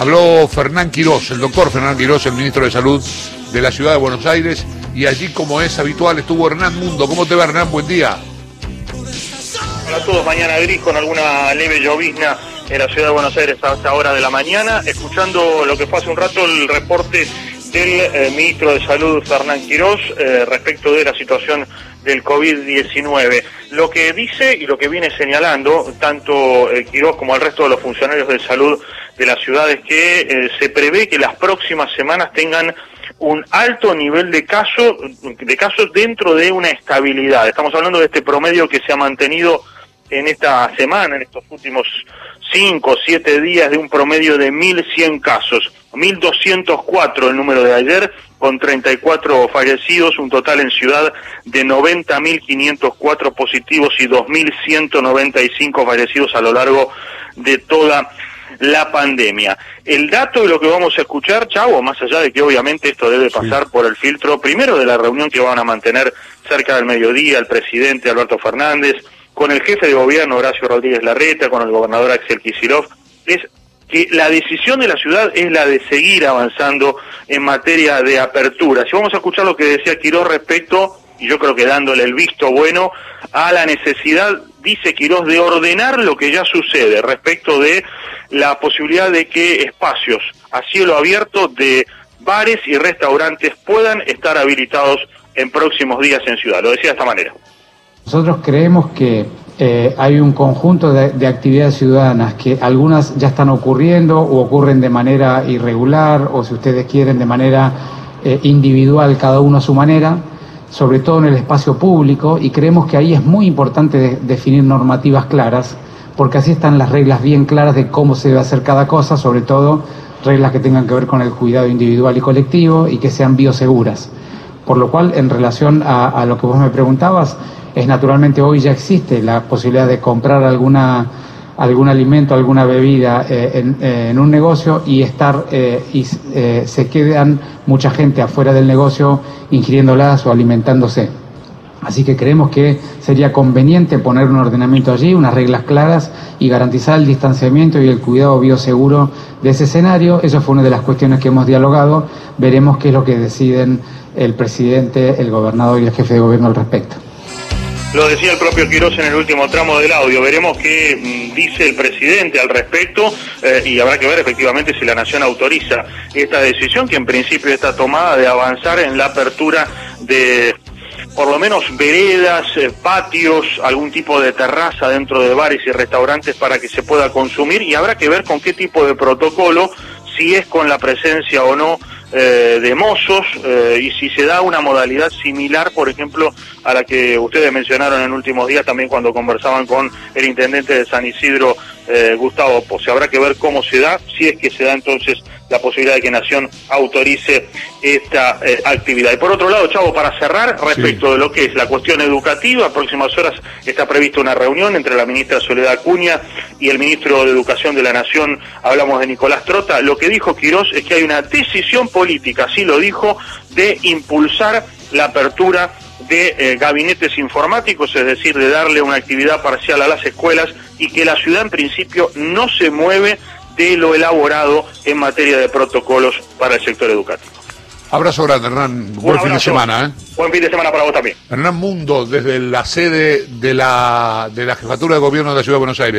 Habló Fernán Quirós, el doctor Fernán Quirós, el ministro de Salud de la ciudad de Buenos Aires, y allí, como es habitual, estuvo Hernán Mundo. ¿Cómo te va, Hernán? Buen día. Hola a todos, mañana gris con alguna leve llovizna en la ciudad de Buenos Aires a esta hora de la mañana, escuchando lo que fue hace un rato el reporte del eh, ministro de Salud, Fernán Quirós, eh, respecto de la situación del COVID-19. Lo que dice y lo que viene señalando tanto eh, como el resto de los funcionarios de salud de la ciudad es que eh, se prevé que las próximas semanas tengan un alto nivel de casos de casos dentro de una estabilidad. Estamos hablando de este promedio que se ha mantenido en esta semana, en estos últimos cinco o siete días, de un promedio de 1.100 casos. 1.204 el número de ayer, con 34 fallecidos, un total en ciudad de 90.504 positivos y 2.195 fallecidos a lo largo de toda la pandemia. El dato de lo que vamos a escuchar, Chavo, más allá de que obviamente esto debe pasar por el filtro, primero de la reunión que van a mantener cerca del mediodía el presidente Alberto Fernández, con el jefe de gobierno Horacio Rodríguez Larreta, con el gobernador Axel Kicillof, es que la decisión de la ciudad es la de seguir avanzando en materia de apertura. Si vamos a escuchar lo que decía Quiroz respecto, y yo creo que dándole el visto bueno, a la necesidad, dice Quiroz, de ordenar lo que ya sucede respecto de la posibilidad de que espacios a cielo abierto de bares y restaurantes puedan estar habilitados en próximos días en ciudad. Lo decía de esta manera. Nosotros creemos que eh, hay un conjunto de, de, actividades ciudadanas que algunas ya están ocurriendo o ocurren de manera irregular o si ustedes quieren de manera eh, individual, cada uno a su manera, sobre todo en el espacio público y creemos que ahí es muy importante de, definir normativas claras porque así están las reglas bien claras de cómo se debe hacer cada cosa, sobre todo reglas que tengan que ver con el cuidado individual y colectivo y que sean bioseguras. Por lo cual, en relación a, a lo que vos me preguntabas, es naturalmente hoy ya existe la posibilidad de comprar alguna algún alimento, alguna bebida eh, en, eh, en, un negocio y estar eh, y eh, se quedan mucha gente afuera del negocio ingiriéndolas o alimentándose. Así que creemos que sería conveniente poner un ordenamiento allí, unas reglas claras y garantizar el distanciamiento y el cuidado bioseguro de ese escenario. Eso fue una de las cuestiones que hemos dialogado. Veremos qué es lo que deciden el presidente, el gobernador y el jefe de gobierno al respecto. Lo decía el propio Quirós en el último tramo del audio. Veremos qué mm, dice el presidente al respecto eh, y habrá que ver efectivamente si la Nación autoriza esta decisión que en principio está tomada de avanzar en la apertura de por lo menos veredas, eh, patios, algún tipo de terraza dentro de bares y restaurantes para que se pueda consumir y habrá que ver con qué tipo de protocolo, si es con la presencia o no eh, de mozos eh, y si se da una modalidad similar, por ejemplo, a la que ustedes mencionaron en últimos días también cuando conversaban con el intendente de San Isidro, eh, Gustavo Pose. Habrá que ver cómo se da, si es que se da entonces la posibilidad de que Nación autorice esta eh, actividad. Y por otro lado, Chavo, para cerrar, respecto sí. de lo que es la cuestión educativa, a próximas horas está prevista una reunión entre la ministra Soledad Acuña y el ministro de Educación de la Nación, hablamos de Nicolás Trota. Lo que dijo Quirós es que hay una decisión política, así lo dijo, de impulsar la apertura de eh, gabinetes informáticos, es decir, de darle una actividad parcial a las escuelas y que la ciudad en principio no se mueve de lo elaborado en materia de protocolos para el sector educativo. Abrazo grande, Hernán. Buen fin de semana. ¿eh? Buen fin de semana para vos también. Hernán Mundo, desde la sede de la, de la Jefatura de Gobierno de la Ciudad de Buenos Aires.